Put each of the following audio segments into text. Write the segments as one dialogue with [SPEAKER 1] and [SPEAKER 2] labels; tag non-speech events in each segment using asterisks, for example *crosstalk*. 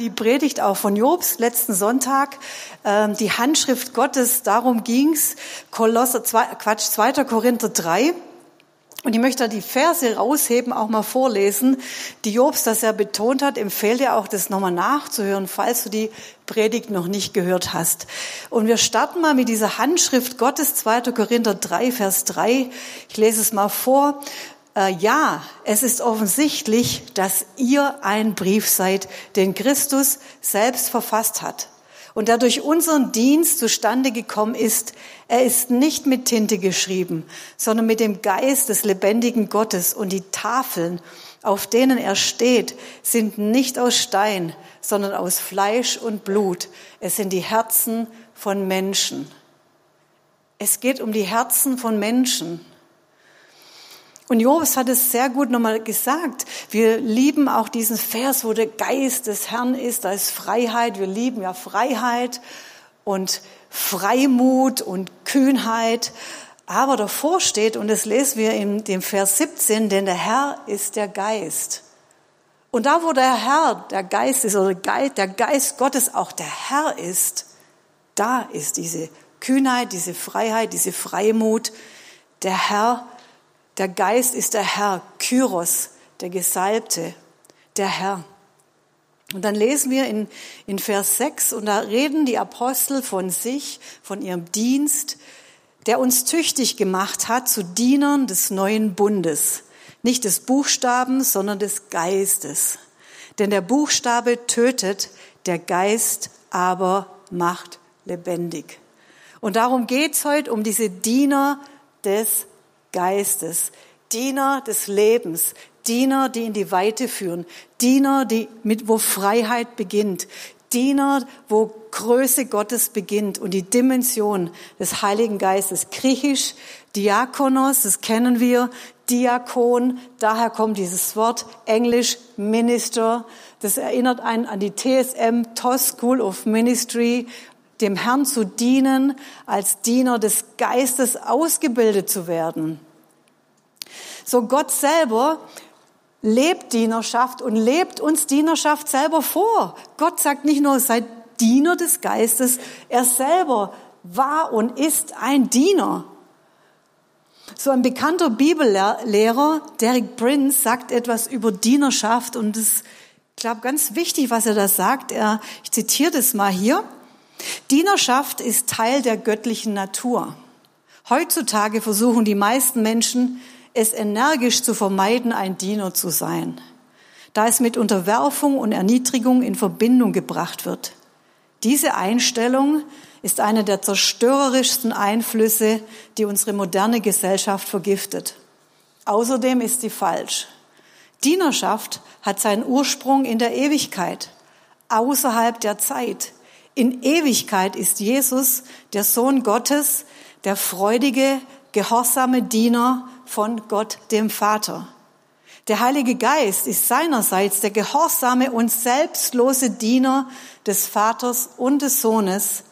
[SPEAKER 1] die Predigt auch von Jobs letzten Sonntag, ähm, die Handschrift Gottes, darum ging's, Kolosser, Quatsch, 2. Korinther 3. Und ich möchte da die Verse rausheben, auch mal vorlesen, die Jobs das ja betont hat, empfehle dir auch, das nochmal nachzuhören, falls du die Predigt noch nicht gehört hast. Und wir starten mal mit dieser Handschrift Gottes, 2. Korinther 3, Vers 3. Ich lese es mal vor. Äh, ja, es ist offensichtlich, dass ihr ein Brief seid, den Christus selbst verfasst hat und der durch unseren Dienst zustande gekommen ist. Er ist nicht mit Tinte geschrieben, sondern mit dem Geist des lebendigen Gottes und die Tafeln, auf denen er steht, sind nicht aus Stein, sondern aus Fleisch und Blut. Es sind die Herzen von Menschen. Es geht um die Herzen von Menschen. Und Jobs hat es sehr gut nochmal gesagt. Wir lieben auch diesen Vers, wo der Geist des Herrn ist, da ist Freiheit. Wir lieben ja Freiheit und Freimut und Kühnheit. Aber davor steht, und das lesen wir in dem Vers 17, denn der Herr ist der Geist. Und da, wo der Herr der Geist ist, oder der Geist Gottes auch der Herr ist, da ist diese Kühnheit, diese Freiheit, diese Freimut. Der Herr der Geist ist der Herr, Kyros, der Gesalbte, der Herr. Und dann lesen wir in, in Vers 6, und da reden die Apostel von sich, von ihrem Dienst, der uns tüchtig gemacht hat zu Dienern des neuen Bundes. Nicht des Buchstabens, sondern des Geistes. Denn der Buchstabe tötet, der Geist aber macht lebendig. Und darum geht's heute um diese Diener des Geistes, Diener des Lebens, Diener, die in die Weite führen, Diener, die mit, wo Freiheit beginnt, Diener, wo Größe Gottes beginnt und die Dimension des Heiligen Geistes. Griechisch Diakonos, das kennen wir, Diakon, daher kommt dieses Wort, Englisch Minister, das erinnert einen an die TSM, TOS School of Ministry, dem Herrn zu dienen, als Diener des Geistes ausgebildet zu werden. So Gott selber lebt Dienerschaft und lebt uns Dienerschaft selber vor. Gott sagt nicht nur, seid Diener des Geistes, er selber war und ist ein Diener. So ein bekannter Bibellehrer, Derek Prince, sagt etwas über Dienerschaft und es ist, ich glaube, ganz wichtig, was er da sagt. Er, ich zitiere das mal hier. Dienerschaft ist Teil der göttlichen Natur. Heutzutage versuchen die meisten Menschen, es energisch zu vermeiden, ein Diener zu sein, da es mit Unterwerfung und Erniedrigung in Verbindung gebracht wird. Diese Einstellung ist einer der zerstörerischsten Einflüsse, die unsere moderne Gesellschaft vergiftet. Außerdem ist sie falsch. Dienerschaft hat seinen Ursprung in der Ewigkeit, außerhalb der Zeit. In Ewigkeit ist Jesus, der Sohn Gottes, der freudige, gehorsame Diener von Gott dem Vater. Der Heilige Geist ist seinerseits der gehorsame und selbstlose Diener des Vaters und des Sohnes.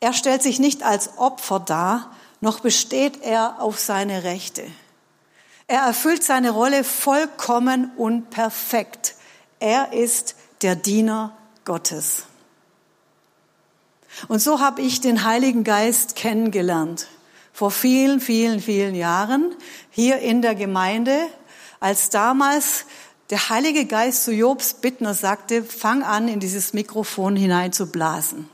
[SPEAKER 1] Er stellt sich nicht als Opfer dar, noch besteht er auf seine Rechte. Er erfüllt seine Rolle vollkommen und perfekt. Er ist der Diener Gottes. Und so habe ich den Heiligen Geist kennengelernt. Vor vielen, vielen, vielen Jahren hier in der Gemeinde, als damals der Heilige Geist zu Jobs Bittner sagte, fang an, in dieses Mikrofon hinein zu blasen.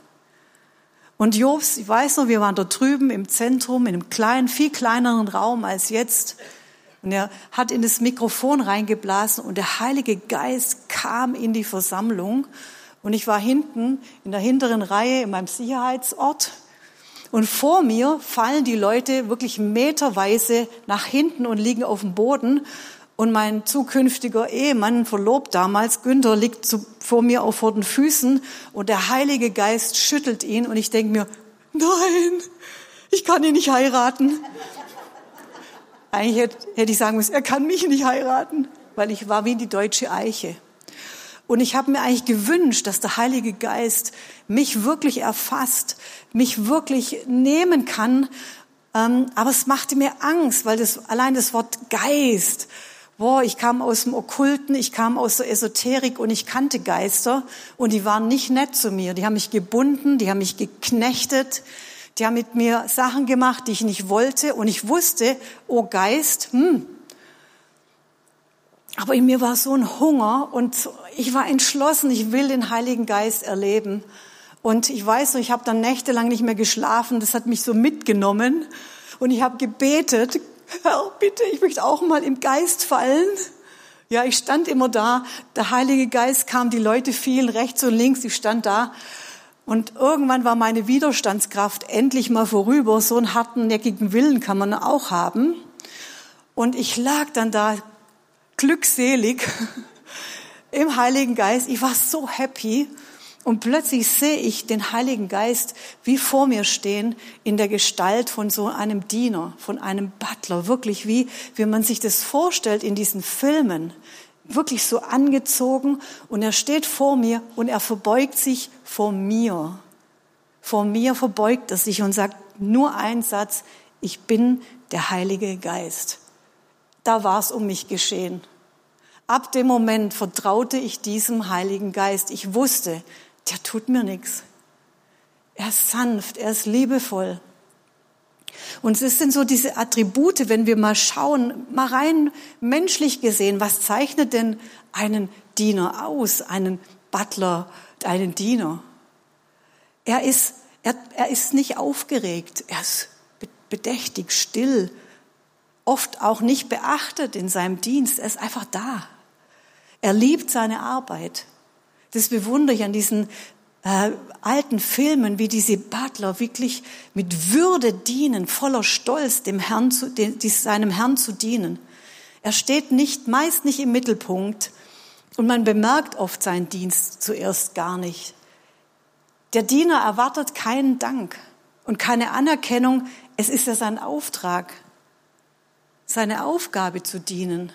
[SPEAKER 1] Und Jobs, ich weiß noch, wir waren dort drüben im Zentrum, in einem kleinen, viel kleineren Raum als jetzt. Und er hat in das Mikrofon reingeblasen und der Heilige Geist kam in die Versammlung und ich war hinten in der hinteren Reihe in meinem Sicherheitsort. Und vor mir fallen die Leute wirklich meterweise nach hinten und liegen auf dem Boden. Und mein zukünftiger Ehemann, verlobt damals, Günther, liegt zu, vor mir auf vor den Füßen und der Heilige Geist schüttelt ihn und ich denke mir, nein, ich kann ihn nicht heiraten. Eigentlich hätte, hätte ich sagen müssen, er kann mich nicht heiraten, weil ich war wie die deutsche Eiche. Und ich habe mir eigentlich gewünscht, dass der Heilige Geist mich wirklich erfasst, mich wirklich nehmen kann. Ähm, aber es machte mir Angst, weil das, allein das Wort Geist, Boah, ich kam aus dem Okkulten, ich kam aus der Esoterik und ich kannte Geister und die waren nicht nett zu mir. Die haben mich gebunden, die haben mich geknechtet, die haben mit mir Sachen gemacht, die ich nicht wollte und ich wusste, oh Geist, hm. Aber in mir war so ein Hunger und ich war entschlossen, ich will den Heiligen Geist erleben. Und ich weiß noch, ich habe dann nächtelang nicht mehr geschlafen, das hat mich so mitgenommen und ich habe gebetet, Herr, bitte, ich möchte auch mal im Geist fallen. Ja, ich stand immer da, der Heilige Geist kam, die Leute fielen rechts und links, ich stand da. Und irgendwann war meine Widerstandskraft endlich mal vorüber. So einen harten, neckigen Willen kann man auch haben. Und ich lag dann da glückselig *laughs* im Heiligen Geist. Ich war so happy. Und plötzlich sehe ich den Heiligen Geist wie vor mir stehen in der Gestalt von so einem Diener, von einem Butler, wirklich wie, wie man sich das vorstellt in diesen Filmen, wirklich so angezogen und er steht vor mir und er verbeugt sich vor mir. Vor mir verbeugt er sich und sagt nur einen Satz, ich bin der Heilige Geist. Da war es um mich geschehen. Ab dem Moment vertraute ich diesem Heiligen Geist. Ich wusste, der tut mir nichts. Er ist sanft, er ist liebevoll. Und es sind so diese Attribute, wenn wir mal schauen, mal rein menschlich gesehen, was zeichnet denn einen Diener aus, einen Butler, einen Diener? Er ist, er, er ist nicht aufgeregt, er ist bedächtig, still, oft auch nicht beachtet in seinem Dienst, er ist einfach da. Er liebt seine Arbeit. Das bewundere ich an diesen äh, alten Filmen, wie diese Butler wirklich mit Würde dienen, voller Stolz dem Herrn zu, dem, seinem Herrn zu dienen. Er steht nicht, meist nicht im Mittelpunkt und man bemerkt oft seinen Dienst zuerst gar nicht. Der Diener erwartet keinen Dank und keine Anerkennung. Es ist ja sein Auftrag, seine Aufgabe zu dienen.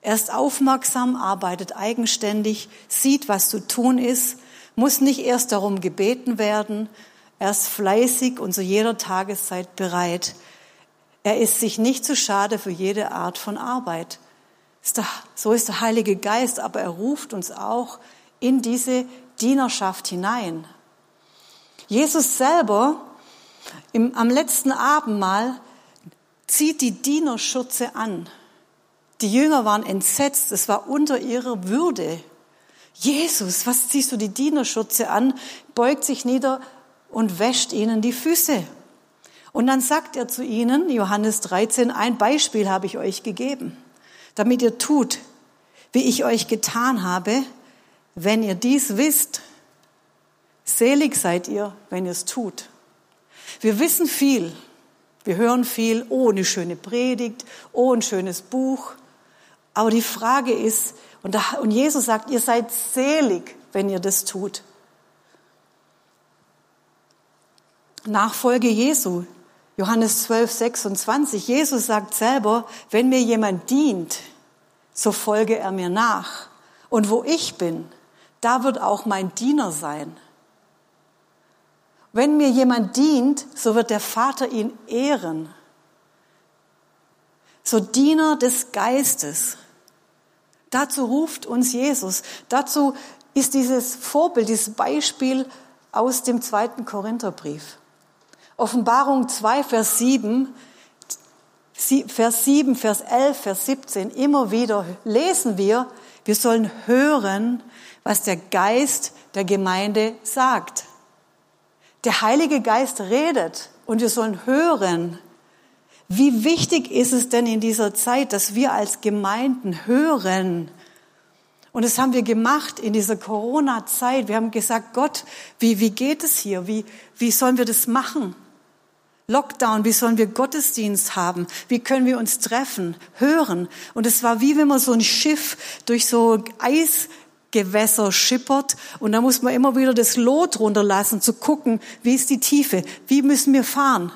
[SPEAKER 1] Er ist aufmerksam, arbeitet eigenständig, sieht, was zu tun ist, muss nicht erst darum gebeten werden. Er ist fleißig und zu jeder Tageszeit bereit. Er ist sich nicht zu schade für jede Art von Arbeit. So ist der Heilige Geist, aber er ruft uns auch in diese Dienerschaft hinein. Jesus selber im, am letzten Abendmahl zieht die Dienerschürze an. Die Jünger waren entsetzt, es war unter ihrer Würde. Jesus, was ziehst du die Dienerschürze an, beugt sich nieder und wäscht ihnen die Füße. Und dann sagt er zu ihnen, Johannes 13, ein Beispiel habe ich euch gegeben, damit ihr tut, wie ich euch getan habe, wenn ihr dies wisst. Selig seid ihr, wenn ihr es tut. Wir wissen viel, wir hören viel, oh, eine schöne Predigt, oh, ein schönes Buch. Aber die Frage ist, und, da, und Jesus sagt, ihr seid selig, wenn ihr das tut. Nachfolge Jesu, Johannes 12, 26. Jesus sagt selber, wenn mir jemand dient, so folge er mir nach. Und wo ich bin, da wird auch mein Diener sein. Wenn mir jemand dient, so wird der Vater ihn ehren. So Diener des Geistes. Dazu ruft uns Jesus. Dazu ist dieses Vorbild, dieses Beispiel aus dem zweiten Korintherbrief. Offenbarung 2, Vers 7, Vers 7, Vers 11, Vers 17, immer wieder lesen wir, wir sollen hören, was der Geist der Gemeinde sagt. Der Heilige Geist redet und wir sollen hören, wie wichtig ist es denn in dieser Zeit, dass wir als Gemeinden hören? Und das haben wir gemacht in dieser Corona-Zeit. Wir haben gesagt, Gott, wie, wie geht es hier? Wie, wie sollen wir das machen? Lockdown, wie sollen wir Gottesdienst haben? Wie können wir uns treffen, hören? Und es war wie wenn man so ein Schiff durch so Eisgewässer schippert und da muss man immer wieder das Lot runterlassen, zu gucken, wie ist die Tiefe? Wie müssen wir fahren?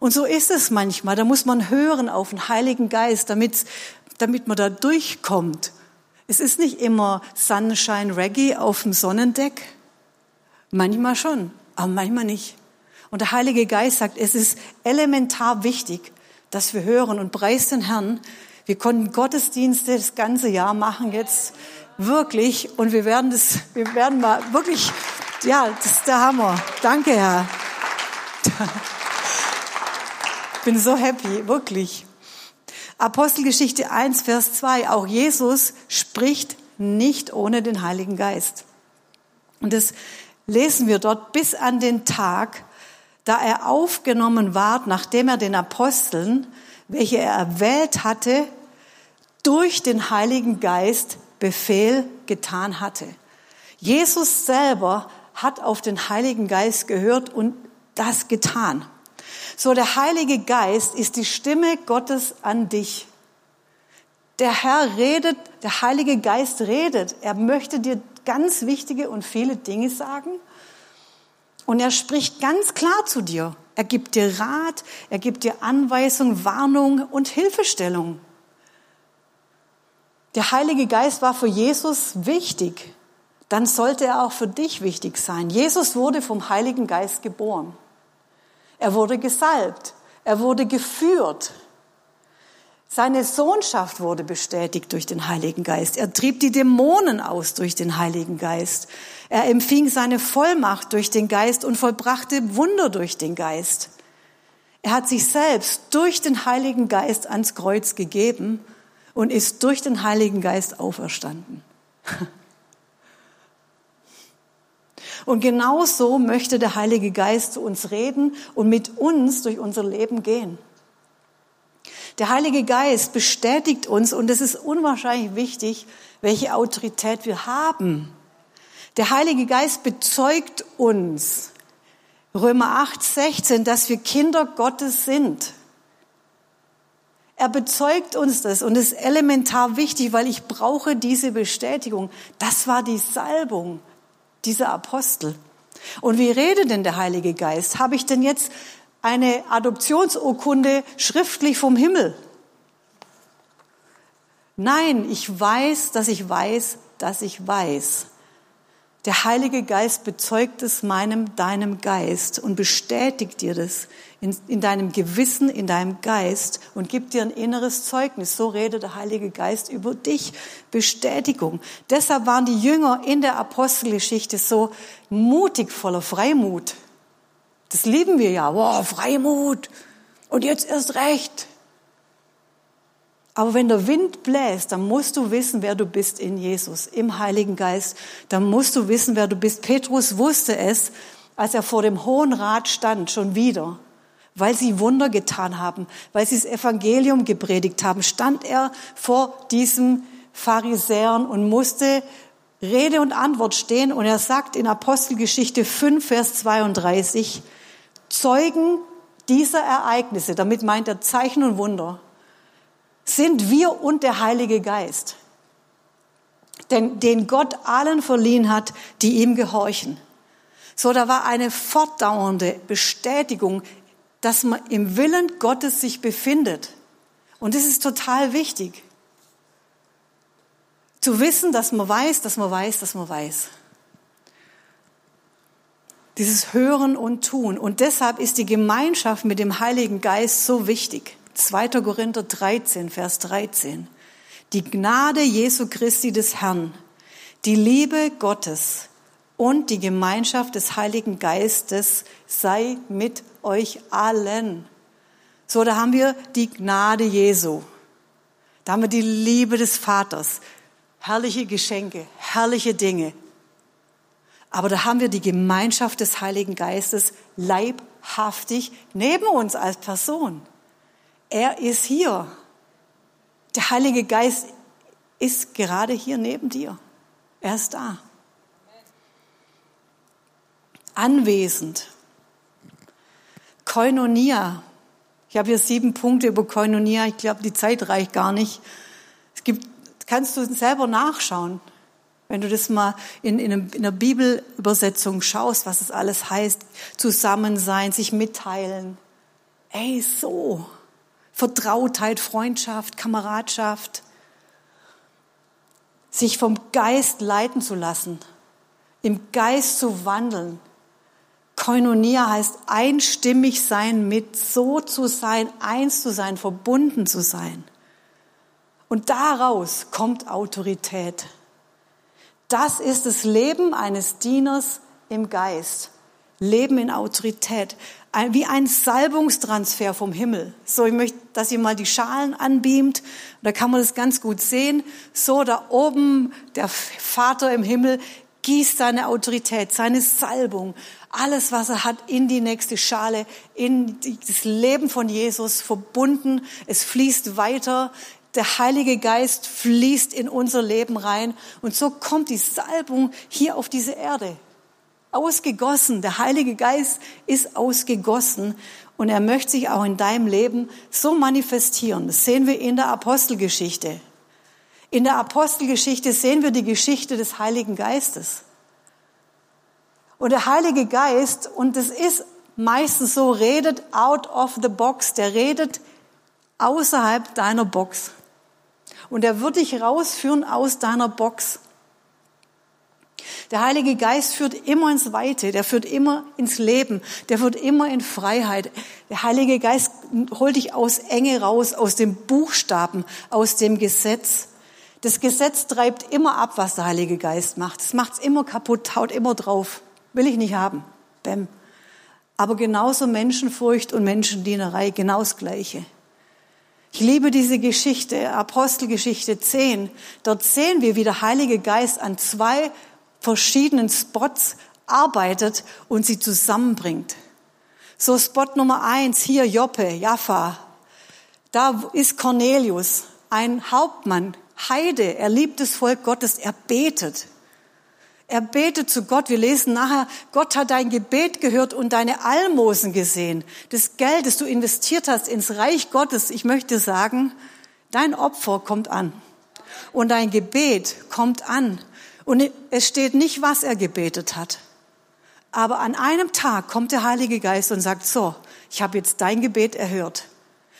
[SPEAKER 1] Und so ist es manchmal. Da muss man hören auf den Heiligen Geist, damit, damit man da durchkommt. Es ist nicht immer Sunshine Reggae auf dem Sonnendeck. Manchmal schon, aber manchmal nicht. Und der Heilige Geist sagt, es ist elementar wichtig, dass wir hören und preis den Herrn Wir konnten Gottesdienste das ganze Jahr machen jetzt wirklich und wir werden das, wir werden mal wirklich, ja, das ist der Hammer. Danke, Herr. *laughs* Bin so happy, wirklich. Apostelgeschichte 1, Vers 2. Auch Jesus spricht nicht ohne den Heiligen Geist. Und das lesen wir dort bis an den Tag, da er aufgenommen ward, nachdem er den Aposteln, welche er erwählt hatte, durch den Heiligen Geist Befehl getan hatte. Jesus selber hat auf den Heiligen Geist gehört und das getan. So, der Heilige Geist ist die Stimme Gottes an dich. Der Herr redet, der Heilige Geist redet. Er möchte dir ganz wichtige und viele Dinge sagen. Und er spricht ganz klar zu dir. Er gibt dir Rat, er gibt dir Anweisung, Warnung und Hilfestellung. Der Heilige Geist war für Jesus wichtig. Dann sollte er auch für dich wichtig sein. Jesus wurde vom Heiligen Geist geboren. Er wurde gesalbt. Er wurde geführt. Seine Sohnschaft wurde bestätigt durch den Heiligen Geist. Er trieb die Dämonen aus durch den Heiligen Geist. Er empfing seine Vollmacht durch den Geist und vollbrachte Wunder durch den Geist. Er hat sich selbst durch den Heiligen Geist ans Kreuz gegeben und ist durch den Heiligen Geist auferstanden. *laughs* Und genau so möchte der Heilige Geist zu uns reden und mit uns durch unser Leben gehen. Der Heilige Geist bestätigt uns, und es ist unwahrscheinlich wichtig, welche Autorität wir haben. Der Heilige Geist bezeugt uns, Römer 8, 16, dass wir Kinder Gottes sind. Er bezeugt uns das und ist elementar wichtig, weil ich brauche diese Bestätigung. Das war die Salbung dieser Apostel. Und wie redet denn der Heilige Geist? Habe ich denn jetzt eine Adoptionsurkunde schriftlich vom Himmel. Nein, ich weiß, dass ich weiß, dass ich weiß. Der Heilige Geist bezeugt es meinem, deinem Geist und bestätigt dir das in, in, deinem Gewissen, in deinem Geist und gibt dir ein inneres Zeugnis. So redet der Heilige Geist über dich. Bestätigung. Deshalb waren die Jünger in der Apostelgeschichte so mutig, voller Freimut. Das lieben wir ja. Wow, Freimut. Und jetzt erst recht. Aber wenn der Wind bläst, dann musst du wissen, wer du bist in Jesus, im Heiligen Geist. Dann musst du wissen, wer du bist. Petrus wusste es, als er vor dem Hohen Rat stand, schon wieder. Weil sie Wunder getan haben, weil sie das Evangelium gepredigt haben, stand er vor diesem Pharisäern und musste Rede und Antwort stehen. Und er sagt in Apostelgeschichte 5, Vers 32, Zeugen dieser Ereignisse, damit meint er Zeichen und Wunder, sind wir und der Heilige Geist, den, den Gott allen verliehen hat, die ihm gehorchen. So, da war eine fortdauernde Bestätigung, dass man im Willen Gottes sich befindet. Und das ist total wichtig. Zu wissen, dass man weiß, dass man weiß, dass man weiß. Dieses Hören und Tun. Und deshalb ist die Gemeinschaft mit dem Heiligen Geist so wichtig. 2. Korinther 13, Vers 13. Die Gnade Jesu Christi des Herrn, die Liebe Gottes und die Gemeinschaft des Heiligen Geistes sei mit euch allen. So, da haben wir die Gnade Jesu. Da haben wir die Liebe des Vaters. Herrliche Geschenke, herrliche Dinge. Aber da haben wir die Gemeinschaft des Heiligen Geistes leibhaftig neben uns als Person. Er ist hier. Der Heilige Geist ist gerade hier neben dir. Er ist da. Anwesend. Koinonia. Ich habe hier sieben Punkte über Koinonia. Ich glaube, die Zeit reicht gar nicht. Es gibt, kannst du selber nachschauen. Wenn du das mal in, in, einer Bibelübersetzung schaust, was es alles heißt, zusammen sein, sich mitteilen. Ey, so. Vertrautheit, Freundschaft, Kameradschaft. Sich vom Geist leiten zu lassen. Im Geist zu wandeln. Koinonia heißt einstimmig sein mit, so zu sein, eins zu sein, verbunden zu sein. Und daraus kommt Autorität. Das ist das Leben eines Dieners im Geist. Leben in Autorität. Wie ein Salbungstransfer vom Himmel. So, ich möchte, dass ihr mal die Schalen anbeamt. Da kann man das ganz gut sehen. So, da oben, der Vater im Himmel gießt seine Autorität, seine Salbung, alles, was er hat, in die nächste Schale, in das Leben von Jesus verbunden. Es fließt weiter. Der Heilige Geist fließt in unser Leben rein. Und so kommt die Salbung hier auf diese Erde. Ausgegossen. Der Heilige Geist ist ausgegossen. Und er möchte sich auch in deinem Leben so manifestieren. Das sehen wir in der Apostelgeschichte. In der Apostelgeschichte sehen wir die Geschichte des Heiligen Geistes. Und der Heilige Geist, und es ist meistens so, redet out of the box, der redet außerhalb deiner Box. Und er wird dich rausführen aus deiner Box. Der Heilige Geist führt immer ins Weite, der führt immer ins Leben, der führt immer in Freiheit. Der Heilige Geist holt dich aus Enge raus, aus dem Buchstaben, aus dem Gesetz. Das Gesetz treibt immer ab, was der Heilige Geist macht. Es macht's immer kaputt, haut immer drauf. Will ich nicht haben. Bäm. Aber genauso Menschenfurcht und Menschendienerei, genau das Gleiche. Ich liebe diese Geschichte, Apostelgeschichte 10. Dort sehen wir, wie der Heilige Geist an zwei verschiedenen Spots arbeitet und sie zusammenbringt. So Spot Nummer eins, hier Joppe, Jaffa. Da ist Cornelius, ein Hauptmann, Heide, er liebt das Volk Gottes, er betet. Er betet zu Gott. Wir lesen nachher, Gott hat dein Gebet gehört und deine Almosen gesehen. Das Geld, das du investiert hast ins Reich Gottes, ich möchte sagen, dein Opfer kommt an. Und dein Gebet kommt an. Und es steht nicht, was er gebetet hat. Aber an einem Tag kommt der Heilige Geist und sagt, so, ich habe jetzt dein Gebet erhört.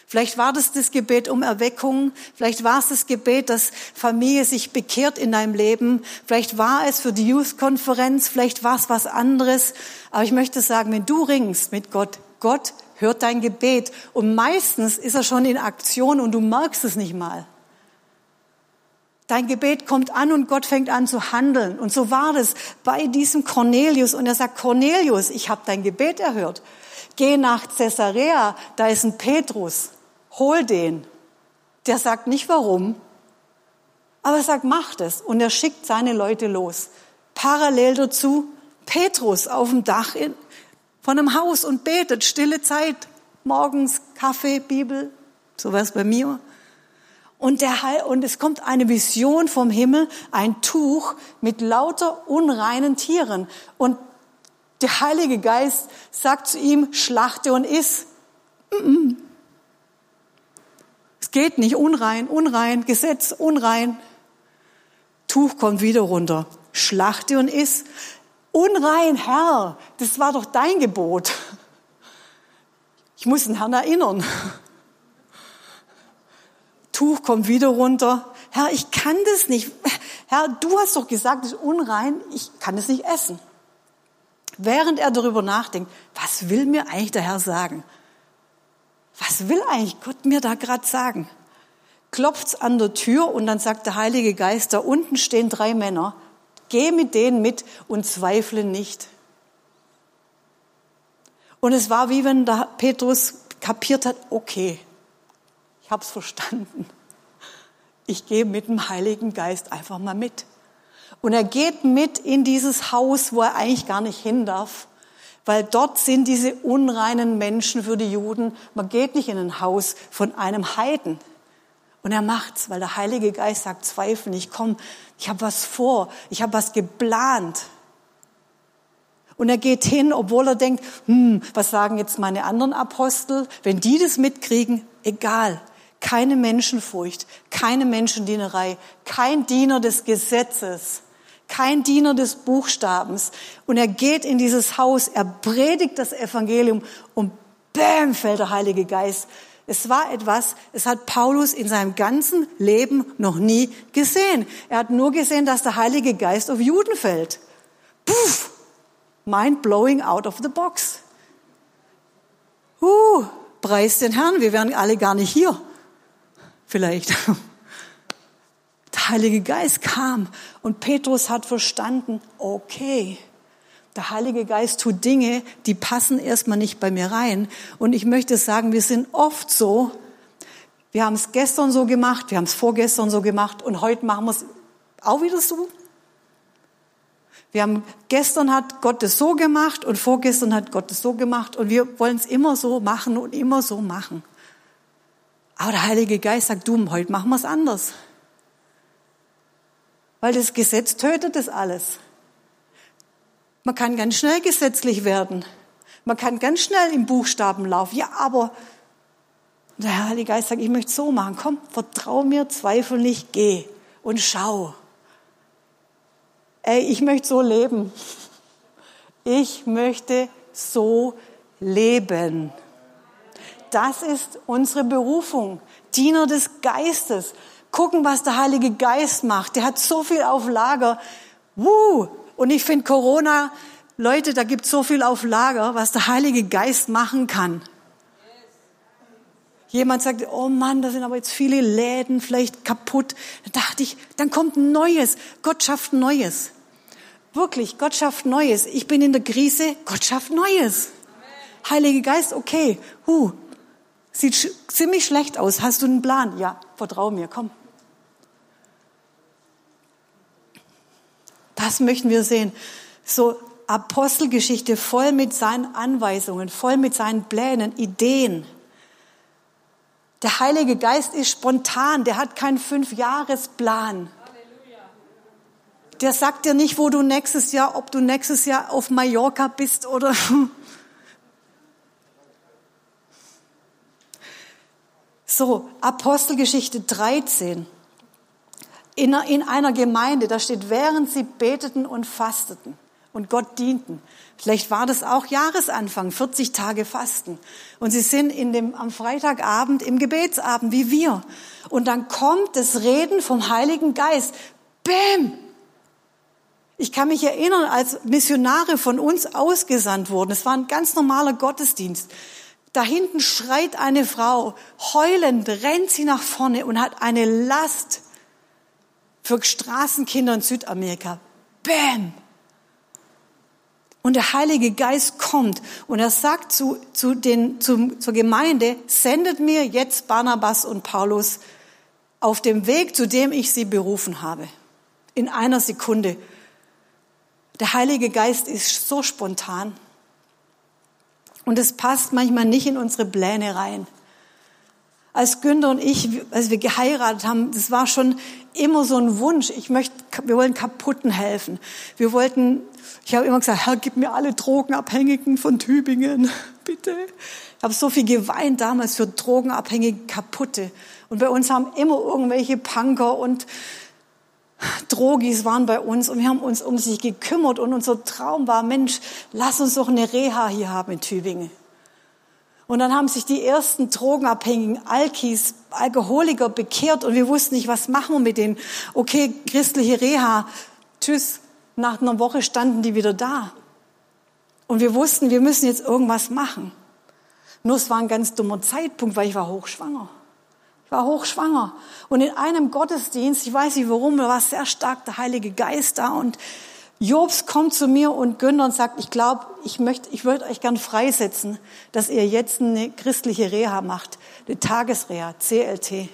[SPEAKER 1] Vielleicht war das das Gebet um Erweckung. Vielleicht war es das Gebet, dass Familie sich bekehrt in deinem Leben. Vielleicht war es für die Youth-Konferenz. Vielleicht war es was anderes. Aber ich möchte sagen, wenn du ringst mit Gott, Gott hört dein Gebet. Und meistens ist er schon in Aktion und du merkst es nicht mal. Dein Gebet kommt an und Gott fängt an zu handeln. Und so war das bei diesem Cornelius. Und er sagt, Cornelius, ich habe dein Gebet erhört. Geh nach Caesarea, da ist ein Petrus hol den. Der sagt nicht warum, aber er sagt, macht es. Und er schickt seine Leute los. Parallel dazu Petrus auf dem Dach in, von einem Haus und betet, stille Zeit, morgens Kaffee, Bibel, so was bei mir. Und, der, und es kommt eine Vision vom Himmel, ein Tuch mit lauter unreinen Tieren. Und der Heilige Geist sagt zu ihm, schlachte und iss. Es geht nicht, unrein, unrein, Gesetz, unrein. Tuch kommt wieder runter. Schlachte und iss. Unrein, Herr, das war doch dein Gebot. Ich muss den Herrn erinnern. Tuch kommt wieder runter. Herr, ich kann das nicht. Herr, du hast doch gesagt, es ist unrein, ich kann es nicht essen. Während er darüber nachdenkt, was will mir eigentlich der Herr sagen? was will eigentlich Gott mir da gerade sagen? Klopft's an der Tür und dann sagt der Heilige Geist, da unten stehen drei Männer, geh mit denen mit und zweifle nicht. Und es war wie wenn der Petrus kapiert hat, okay, ich hab's verstanden. Ich gehe mit dem Heiligen Geist einfach mal mit. Und er geht mit in dieses Haus, wo er eigentlich gar nicht hin darf weil dort sind diese unreinen Menschen für die Juden. Man geht nicht in ein Haus von einem Heiden. Und er macht's, weil der Heilige Geist sagt, zweifel nicht, komm, ich habe was vor, ich habe was geplant. Und er geht hin, obwohl er denkt, hm, was sagen jetzt meine anderen Apostel? Wenn die das mitkriegen, egal. Keine Menschenfurcht, keine Menschendienerei, kein Diener des Gesetzes kein Diener des Buchstabens. Und er geht in dieses Haus, er predigt das Evangelium und bäm, fällt der Heilige Geist. Es war etwas, es hat Paulus in seinem ganzen Leben noch nie gesehen. Er hat nur gesehen, dass der Heilige Geist auf Juden fällt. Puff, mind blowing out of the box. Uh, preis den Herrn, wir wären alle gar nicht hier. Vielleicht. *laughs* der Heilige Geist kam und Petrus hat verstanden, okay, der Heilige Geist tut Dinge, die passen erstmal nicht bei mir rein. Und ich möchte sagen, wir sind oft so, wir haben es gestern so gemacht, wir haben es vorgestern so gemacht und heute machen wir es auch wieder so. Wir haben, gestern hat Gott es so gemacht und vorgestern hat Gott es so gemacht und wir wollen es immer so machen und immer so machen. Aber der Heilige Geist sagt, du, heute machen wir es anders. Weil das Gesetz tötet das alles. Man kann ganz schnell gesetzlich werden. Man kann ganz schnell im Buchstaben laufen. Ja, aber der Heilige Geist sagt, ich möchte so machen. Komm, vertrau mir, zweifel nicht, geh und schau. Ey, ich möchte so leben. Ich möchte so leben. Das ist unsere Berufung. Diener des Geistes. Gucken, was der Heilige Geist macht. Der hat so viel auf Lager. Woo! Und ich finde Corona, Leute, da gibt so viel auf Lager, was der Heilige Geist machen kann. Jemand sagt, oh Mann, da sind aber jetzt viele Läden vielleicht kaputt. Da dachte ich, dann kommt Neues. Gott schafft Neues. Wirklich, Gott schafft Neues. Ich bin in der Krise, Gott schafft Neues. Heilige Geist, okay, huh, sieht sch ziemlich schlecht aus. Hast du einen Plan? Ja, vertrau mir, komm. Das möchten wir sehen. So Apostelgeschichte voll mit seinen Anweisungen, voll mit seinen Plänen, Ideen. Der Heilige Geist ist spontan, der hat keinen Fünfjahresplan. Der sagt dir nicht, wo du nächstes Jahr, ob du nächstes Jahr auf Mallorca bist oder. *laughs* So, Apostelgeschichte 13 in einer Gemeinde, da steht, während sie beteten und fasteten und Gott dienten. Vielleicht war das auch Jahresanfang, 40 Tage Fasten. Und sie sind in dem, am Freitagabend im Gebetsabend wie wir. Und dann kommt das Reden vom Heiligen Geist. Bäm! Ich kann mich erinnern, als Missionare von uns ausgesandt wurden. Es war ein ganz normaler Gottesdienst. Da hinten schreit eine Frau, heulend rennt sie nach vorne und hat eine Last für Straßenkinder in Südamerika. Bam! Und der Heilige Geist kommt und er sagt zu, zu den, zu, zur Gemeinde, sendet mir jetzt Barnabas und Paulus auf dem Weg, zu dem ich sie berufen habe. In einer Sekunde. Der Heilige Geist ist so spontan. Und es passt manchmal nicht in unsere Pläne rein als Günther und ich, als wir geheiratet haben, das war schon immer so ein Wunsch. Ich möchte, wir wollen Kaputten helfen. Wir wollten, ich habe immer gesagt, Herr, gib mir alle Drogenabhängigen von Tübingen, *laughs* bitte. Ich habe so viel geweint damals für Drogenabhängige Kaputte. Und bei uns haben immer irgendwelche Punker und Drogis waren bei uns und wir haben uns um sich gekümmert und unser Traum war, Mensch, lass uns doch eine Reha hier haben in Tübingen. Und dann haben sich die ersten Drogenabhängigen, Alkis, Alkoholiker bekehrt und wir wussten nicht, was machen wir mit denen. Okay, christliche Reha, tschüss. Nach einer Woche standen die wieder da. Und wir wussten, wir müssen jetzt irgendwas machen. Nur es war ein ganz dummer Zeitpunkt, weil ich war hochschwanger. War hochschwanger. Und in einem Gottesdienst, ich weiß nicht warum, da war sehr stark der Heilige Geist da und Jobs kommt zu mir und Günther und sagt, ich glaube, ich möchte, ich würde euch gern freisetzen, dass ihr jetzt eine christliche Reha macht, eine Tagesreha, CLT.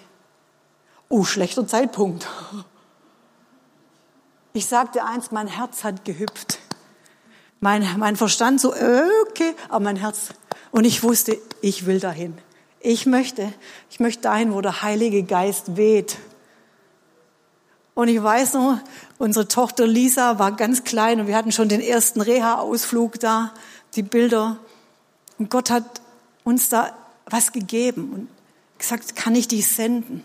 [SPEAKER 1] Oh, schlechter Zeitpunkt. Ich sagte eins, mein Herz hat gehüpft. Mein, mein Verstand so, äh, okay, aber mein Herz. Und ich wusste, ich will dahin. Ich möchte, ich möchte dahin, wo der Heilige Geist weht. Und ich weiß noch, unsere Tochter Lisa war ganz klein und wir hatten schon den ersten Reha-Ausflug da, die Bilder. Und Gott hat uns da was gegeben und gesagt, kann ich dich senden?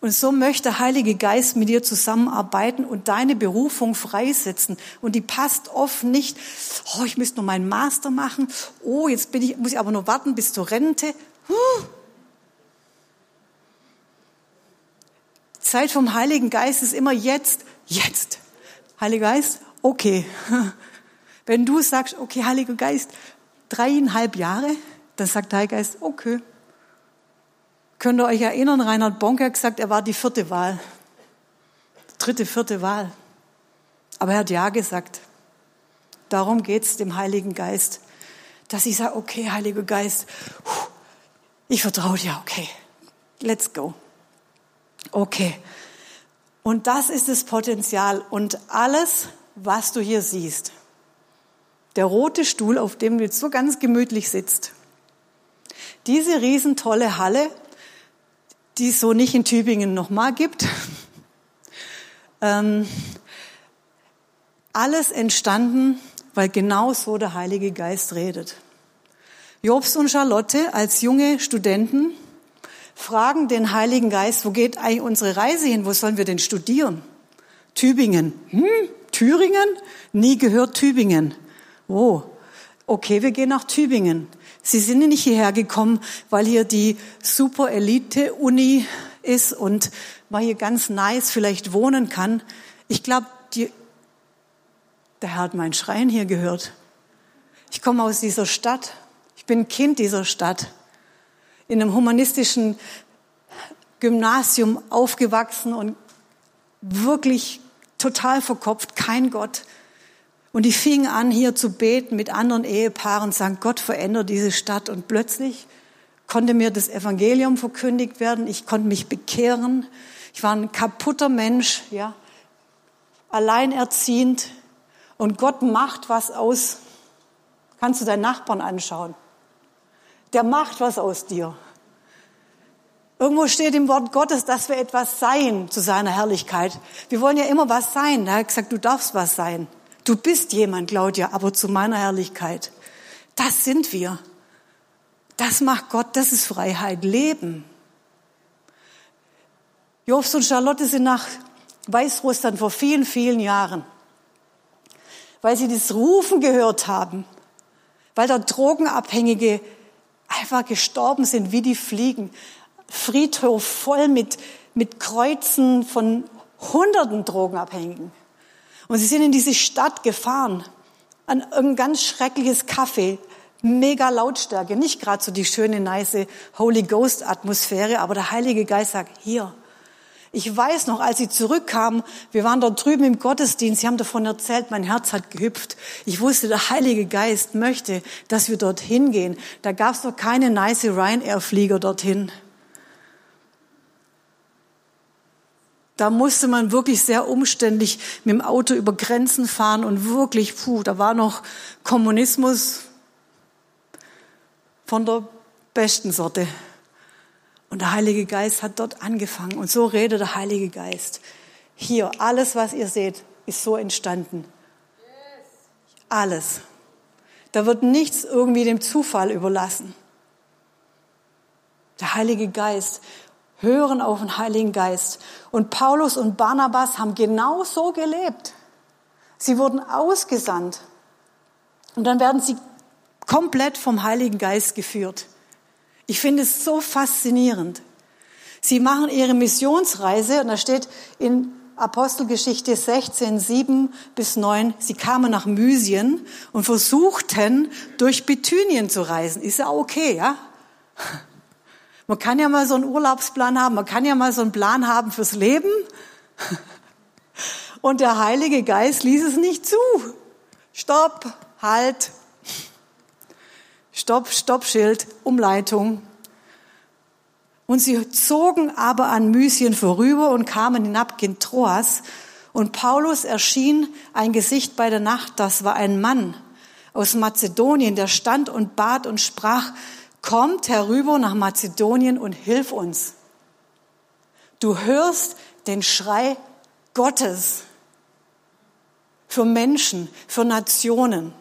[SPEAKER 1] Und so möchte der Heilige Geist mit dir zusammenarbeiten und deine Berufung freisetzen. Und die passt oft nicht, oh, ich müsste noch meinen Master machen, oh, jetzt bin ich, muss ich aber noch warten bis zur Rente. Huh. Zeit vom Heiligen Geist ist immer jetzt, jetzt. Heiliger Geist, okay. *laughs* Wenn du sagst, okay, Heiliger Geist, dreieinhalb Jahre, dann sagt der Heilige Geist, okay. Könnt ihr euch erinnern, Reinhard Bonker hat gesagt, er war die vierte Wahl. dritte, vierte Wahl. Aber er hat Ja gesagt. Darum geht's dem Heiligen Geist, dass ich sage, okay, Heiliger Geist, ich vertraue dir, okay, let's go. Okay. Und das ist das Potenzial. Und alles, was du hier siehst, der rote Stuhl, auf dem du jetzt so ganz gemütlich sitzt, diese riesentolle Halle, die es so nicht in Tübingen nochmal gibt, ähm, alles entstanden weil genau so der Heilige Geist redet. Jobs und Charlotte als junge Studenten fragen den Heiligen Geist, wo geht eigentlich unsere Reise hin? Wo sollen wir denn studieren? Tübingen. Hm, Thüringen? Nie gehört Tübingen. Oh, okay, wir gehen nach Tübingen. Sie sind nicht hierher gekommen, weil hier die super Elite-Uni ist und man hier ganz nice vielleicht wohnen kann. Ich glaube, der Herr hat mein Schreien hier gehört. Ich komme aus dieser Stadt. Ich bin Kind dieser Stadt. In einem humanistischen Gymnasium aufgewachsen und wirklich total verkopft, kein Gott. Und ich fing an, hier zu beten mit anderen Ehepaaren, sagen, Gott verändert diese Stadt. Und plötzlich konnte mir das Evangelium verkündigt werden. Ich konnte mich bekehren. Ich war ein kaputter Mensch, ja, alleinerziehend, und Gott macht was aus. Kannst du deinen Nachbarn anschauen. Der macht was aus dir. Irgendwo steht im Wort Gottes, dass wir etwas sein zu seiner Herrlichkeit. Wir wollen ja immer was sein. Er hat gesagt, du darfst was sein. Du bist jemand, Claudia, aber zu meiner Herrlichkeit. Das sind wir. Das macht Gott, das ist Freiheit, Leben. Jobs und Charlotte sind nach Weißrussland vor vielen, vielen Jahren weil sie das Rufen gehört haben, weil da Drogenabhängige einfach gestorben sind wie die Fliegen. Friedhof voll mit, mit Kreuzen von hunderten Drogenabhängigen. Und sie sind in diese Stadt gefahren, an ein ganz schreckliches Café, mega Lautstärke, nicht gerade so die schöne, nice Holy Ghost Atmosphäre, aber der Heilige Geist sagt, hier, ich weiß noch, als sie zurückkamen, wir waren dort drüben im Gottesdienst, sie haben davon erzählt, mein Herz hat gehüpft. Ich wusste, der Heilige Geist möchte, dass wir dorthin gehen. Da gab es doch keine nice Ryanair-Flieger dorthin. Da musste man wirklich sehr umständlich mit dem Auto über Grenzen fahren und wirklich, puh, da war noch Kommunismus von der besten Sorte. Und der Heilige Geist hat dort angefangen. Und so redet der Heilige Geist. Hier, alles, was ihr seht, ist so entstanden. Alles. Da wird nichts irgendwie dem Zufall überlassen. Der Heilige Geist, hören auf den Heiligen Geist. Und Paulus und Barnabas haben genau so gelebt. Sie wurden ausgesandt. Und dann werden sie komplett vom Heiligen Geist geführt. Ich finde es so faszinierend. Sie machen ihre Missionsreise und da steht in Apostelgeschichte 16, 7 bis 9, sie kamen nach Mysien und versuchten, durch Bithynien zu reisen. Ist ja okay, ja? Man kann ja mal so einen Urlaubsplan haben, man kann ja mal so einen Plan haben fürs Leben. Und der Heilige Geist ließ es nicht zu. Stopp, halt, Stopp, Stoppschild, Umleitung. Und sie zogen aber an Mysien vorüber und kamen hinab gen Troas. Und Paulus erschien ein Gesicht bei der Nacht, das war ein Mann aus Mazedonien, der stand und bat und sprach, kommt herüber nach Mazedonien und hilf uns. Du hörst den Schrei Gottes für Menschen, für Nationen.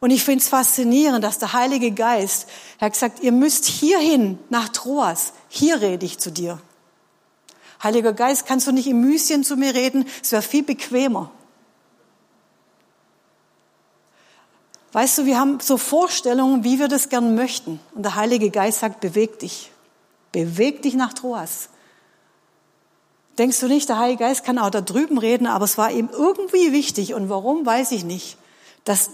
[SPEAKER 1] Und ich finde es faszinierend, dass der Heilige Geist er hat gesagt, ihr müsst hierhin nach Troas. Hier rede ich zu dir. Heiliger Geist, kannst du nicht im Müschen zu mir reden? Es wäre viel bequemer. Weißt du, wir haben so Vorstellungen, wie wir das gern möchten. Und der Heilige Geist sagt, beweg dich. Beweg dich nach Troas. Denkst du nicht, der Heilige Geist kann auch da drüben reden, aber es war ihm irgendwie wichtig. Und warum, weiß ich nicht. Dass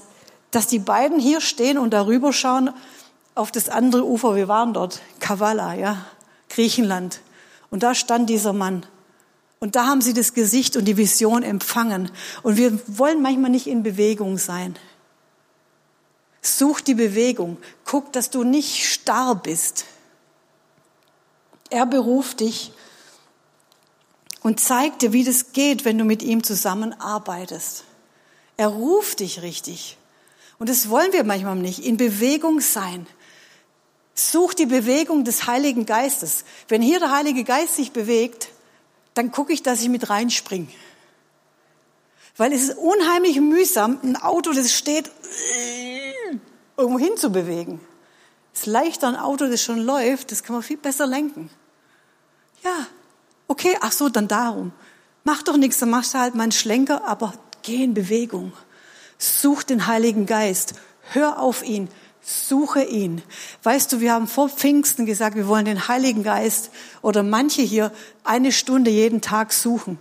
[SPEAKER 1] dass die beiden hier stehen und darüber schauen auf das andere Ufer. Wir waren dort, Kavala, ja, Griechenland. Und da stand dieser Mann Und da haben sie das Gesicht und die Vision empfangen. Und wir wollen manchmal nicht in Bewegung sein. Such die Bewegung. Guck, dass du nicht starr bist. Er beruft dich und zeigt dir, wie das geht, wenn du mit ihm zusammenarbeitest. Er ruft dich richtig. Und das wollen wir manchmal nicht. In Bewegung sein. Such die Bewegung des Heiligen Geistes. Wenn hier der Heilige Geist sich bewegt, dann gucke ich, dass ich mit reinspringe. Weil es ist unheimlich mühsam, ein Auto, das steht, irgendwo hinzubewegen. Es ist leichter, ein Auto, das schon läuft, das kann man viel besser lenken. Ja, okay, ach so, dann darum. Mach doch nichts, dann machst du halt mal einen Schlenker, aber geh in Bewegung. Such den Heiligen Geist. Hör auf ihn. Suche ihn. Weißt du, wir haben vor Pfingsten gesagt, wir wollen den Heiligen Geist oder manche hier eine Stunde jeden Tag suchen.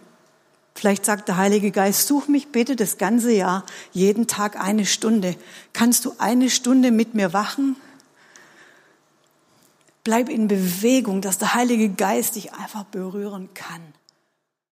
[SPEAKER 1] Vielleicht sagt der Heilige Geist, such mich bitte das ganze Jahr, jeden Tag eine Stunde. Kannst du eine Stunde mit mir wachen? Bleib in Bewegung, dass der Heilige Geist dich einfach berühren kann.